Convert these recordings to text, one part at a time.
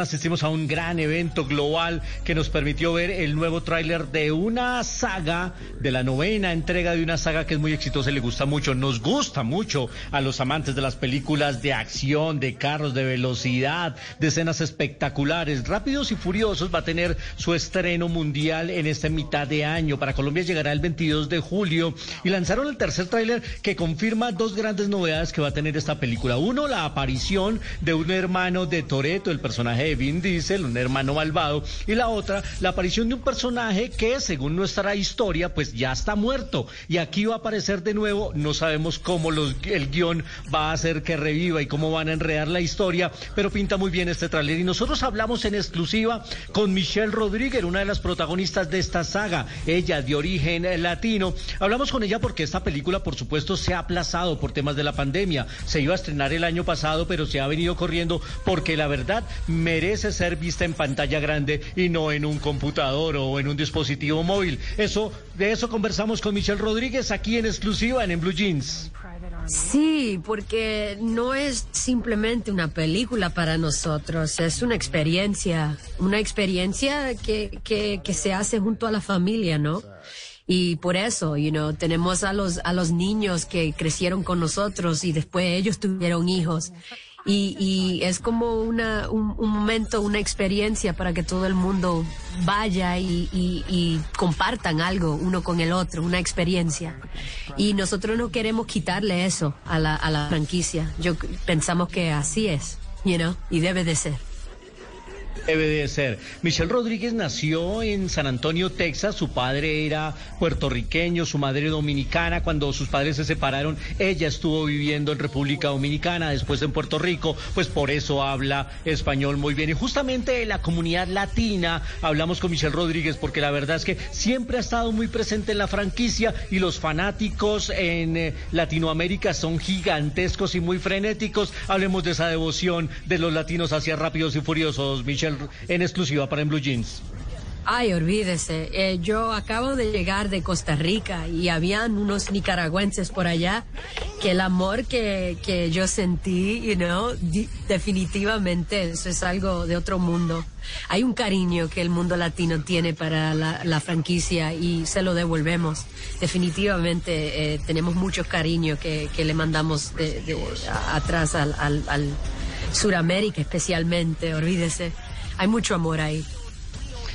asistimos a un gran evento global que nos permitió ver el nuevo tráiler de una saga, de la novena entrega de una saga que es muy exitosa y le gusta mucho. Nos gusta mucho a los amantes de las películas de acción, de carros, de velocidad, de escenas espectaculares. Rápidos y Furiosos va a tener su estreno mundial en esta mitad de año. Para Colombia llegará el 22 de julio y lanzaron el tercer tráiler que confirma dos grandes novedades que va a tener esta película. Uno, la aparición de un hermano de Toreto, el personaje de Vin Diesel, un hermano malvado, y la otra, la aparición de un personaje que, según nuestra historia, pues ya está muerto. Y aquí va a aparecer de nuevo, no sabemos cómo el guion va a hacer que reviva y cómo van a enredar la historia, pero pinta muy bien este tráiler. Y nosotros hablamos en exclusiva con Michelle Rodríguez, una de las protagonistas de esta saga, ella de origen latino. Hablamos con ella porque esta película, por supuesto, se ha aplazado por temas de la pandemia. Se iba a estrenar el año pasado, pero se ha venido corriendo porque la verdad merece ser vista en pantalla grande y no en un computador o en un dispositivo móvil. Eso, de eso conversamos con Michelle Rodríguez aquí en exclusiva en, Blue Jeans. Sí, porque no es simplemente una película para nosotros, es una experiencia, una experiencia que, que, que se hace junto a la familia, ¿no? Y por eso, you know, tenemos a los, a los niños que crecieron con nosotros y después ellos tuvieron hijos. Y, y es como una, un, un, momento, una experiencia para que todo el mundo vaya y, y, y, compartan algo uno con el otro, una experiencia. Y nosotros no queremos quitarle eso a la, a la franquicia. Yo pensamos que así es, you know, y debe de ser debe de ser. Michelle Rodríguez nació en San Antonio, Texas. Su padre era puertorriqueño, su madre dominicana. Cuando sus padres se separaron, ella estuvo viviendo en República Dominicana, después en Puerto Rico, pues por eso habla español muy bien. Y justamente de la comunidad latina hablamos con Michelle Rodríguez, porque la verdad es que siempre ha estado muy presente en la franquicia y los fanáticos en eh, Latinoamérica son gigantescos y muy frenéticos. Hablemos de esa devoción de los latinos hacia Rápidos y Furiosos, Michelle en exclusiva para en Blue Jeans. Ay, olvídese, eh, yo acabo de llegar de Costa Rica y habían unos nicaragüenses por allá que el amor que, que yo sentí, you know, definitivamente eso es algo de otro mundo. Hay un cariño que el mundo latino tiene para la, la franquicia y se lo devolvemos. Definitivamente eh, tenemos mucho cariño que, que le mandamos de, de, a, atrás al, al, al Suramérica especialmente, olvídese. Hay mucho amor ahí.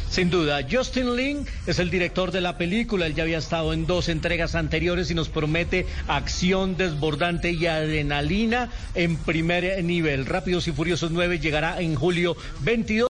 Sin duda, Justin Lin es el director de la película. Él ya había estado en dos entregas anteriores y nos promete acción desbordante y adrenalina en primer nivel. Rápidos y Furiosos 9 llegará en julio 22.